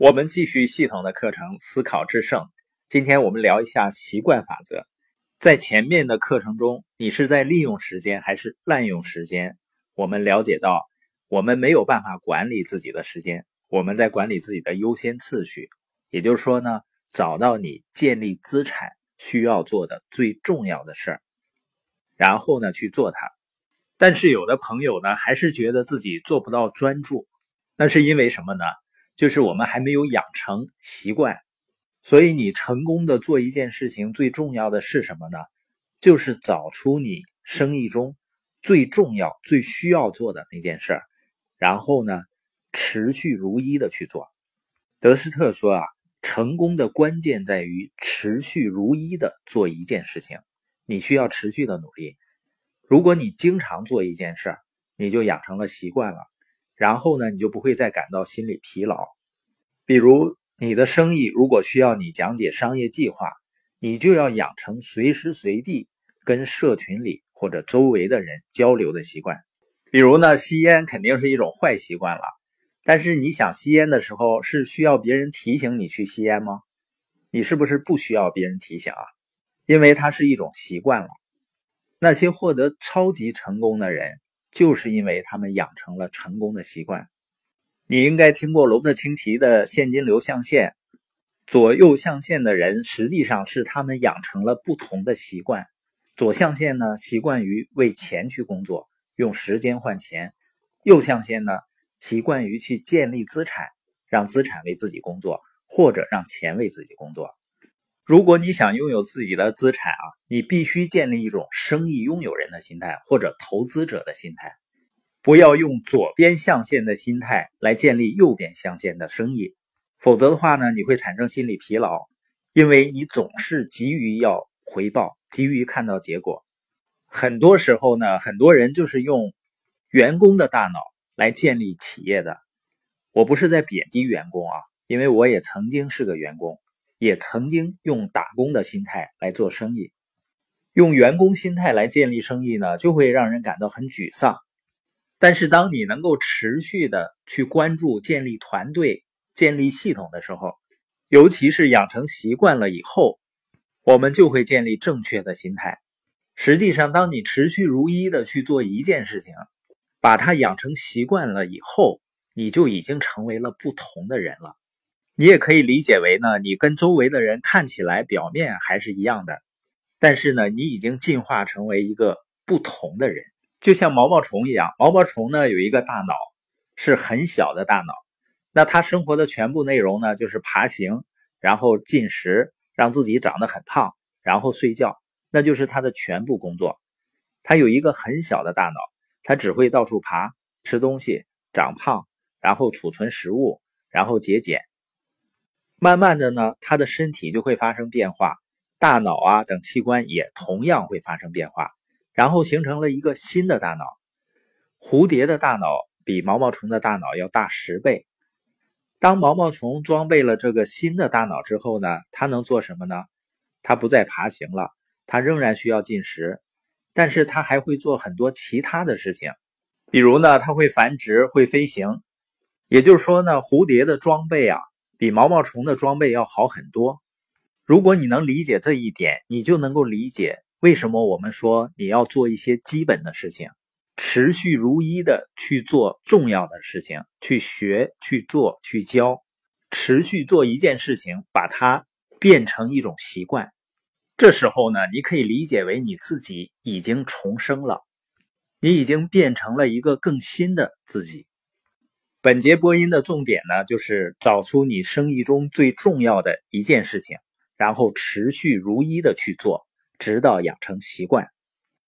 我们继续系统的课程，思考制胜。今天我们聊一下习惯法则。在前面的课程中，你是在利用时间还是滥用时间？我们了解到，我们没有办法管理自己的时间，我们在管理自己的优先次序。也就是说呢，找到你建立资产需要做的最重要的事儿，然后呢去做它。但是有的朋友呢，还是觉得自己做不到专注，那是因为什么呢？就是我们还没有养成习惯，所以你成功的做一件事情，最重要的是什么呢？就是找出你生意中最重要、最需要做的那件事，然后呢，持续如一的去做。德斯特说啊，成功的关键在于持续如一的做一件事情，你需要持续的努力。如果你经常做一件事，你就养成了习惯了。然后呢，你就不会再感到心理疲劳。比如你的生意如果需要你讲解商业计划，你就要养成随时随地跟社群里或者周围的人交流的习惯。比如呢，吸烟肯定是一种坏习惯了，但是你想吸烟的时候是需要别人提醒你去吸烟吗？你是不是不需要别人提醒啊？因为它是一种习惯了。那些获得超级成功的人。就是因为他们养成了成功的习惯。你应该听过罗伯特清崎的现金流象限，左右象限的人实际上是他们养成了不同的习惯。左象限呢，习惯于为钱去工作，用时间换钱；右象限呢，习惯于去建立资产，让资产为自己工作，或者让钱为自己工作。如果你想拥有自己的资产啊，你必须建立一种生意拥有人的心态或者投资者的心态，不要用左边象限的心态来建立右边象限的生意，否则的话呢，你会产生心理疲劳，因为你总是急于要回报，急于看到结果。很多时候呢，很多人就是用员工的大脑来建立企业的。我不是在贬低员工啊，因为我也曾经是个员工。也曾经用打工的心态来做生意，用员工心态来建立生意呢，就会让人感到很沮丧。但是，当你能够持续的去关注建立团队、建立系统的时候，尤其是养成习惯了以后，我们就会建立正确的心态。实际上，当你持续如一的去做一件事情，把它养成习惯了以后，你就已经成为了不同的人了。你也可以理解为呢，你跟周围的人看起来表面还是一样的，但是呢，你已经进化成为一个不同的人，就像毛毛虫一样。毛毛虫呢有一个大脑，是很小的大脑，那它生活的全部内容呢就是爬行，然后进食，让自己长得很胖，然后睡觉，那就是它的全部工作。它有一个很小的大脑，它只会到处爬，吃东西，长胖，然后储存食物，然后节俭。慢慢的呢，他的身体就会发生变化，大脑啊等器官也同样会发生变化，然后形成了一个新的大脑。蝴蝶的大脑比毛毛虫的大脑要大十倍。当毛毛虫装备了这个新的大脑之后呢，它能做什么呢？它不再爬行了，它仍然需要进食，但是它还会做很多其他的事情，比如呢，它会繁殖，会飞行。也就是说呢，蝴蝶的装备啊。比毛毛虫的装备要好很多。如果你能理解这一点，你就能够理解为什么我们说你要做一些基本的事情，持续如一的去做重要的事情，去学、去做、去教，持续做一件事情，把它变成一种习惯。这时候呢，你可以理解为你自己已经重生了，你已经变成了一个更新的自己。本节播音的重点呢，就是找出你生意中最重要的一件事情，然后持续如一的去做，直到养成习惯。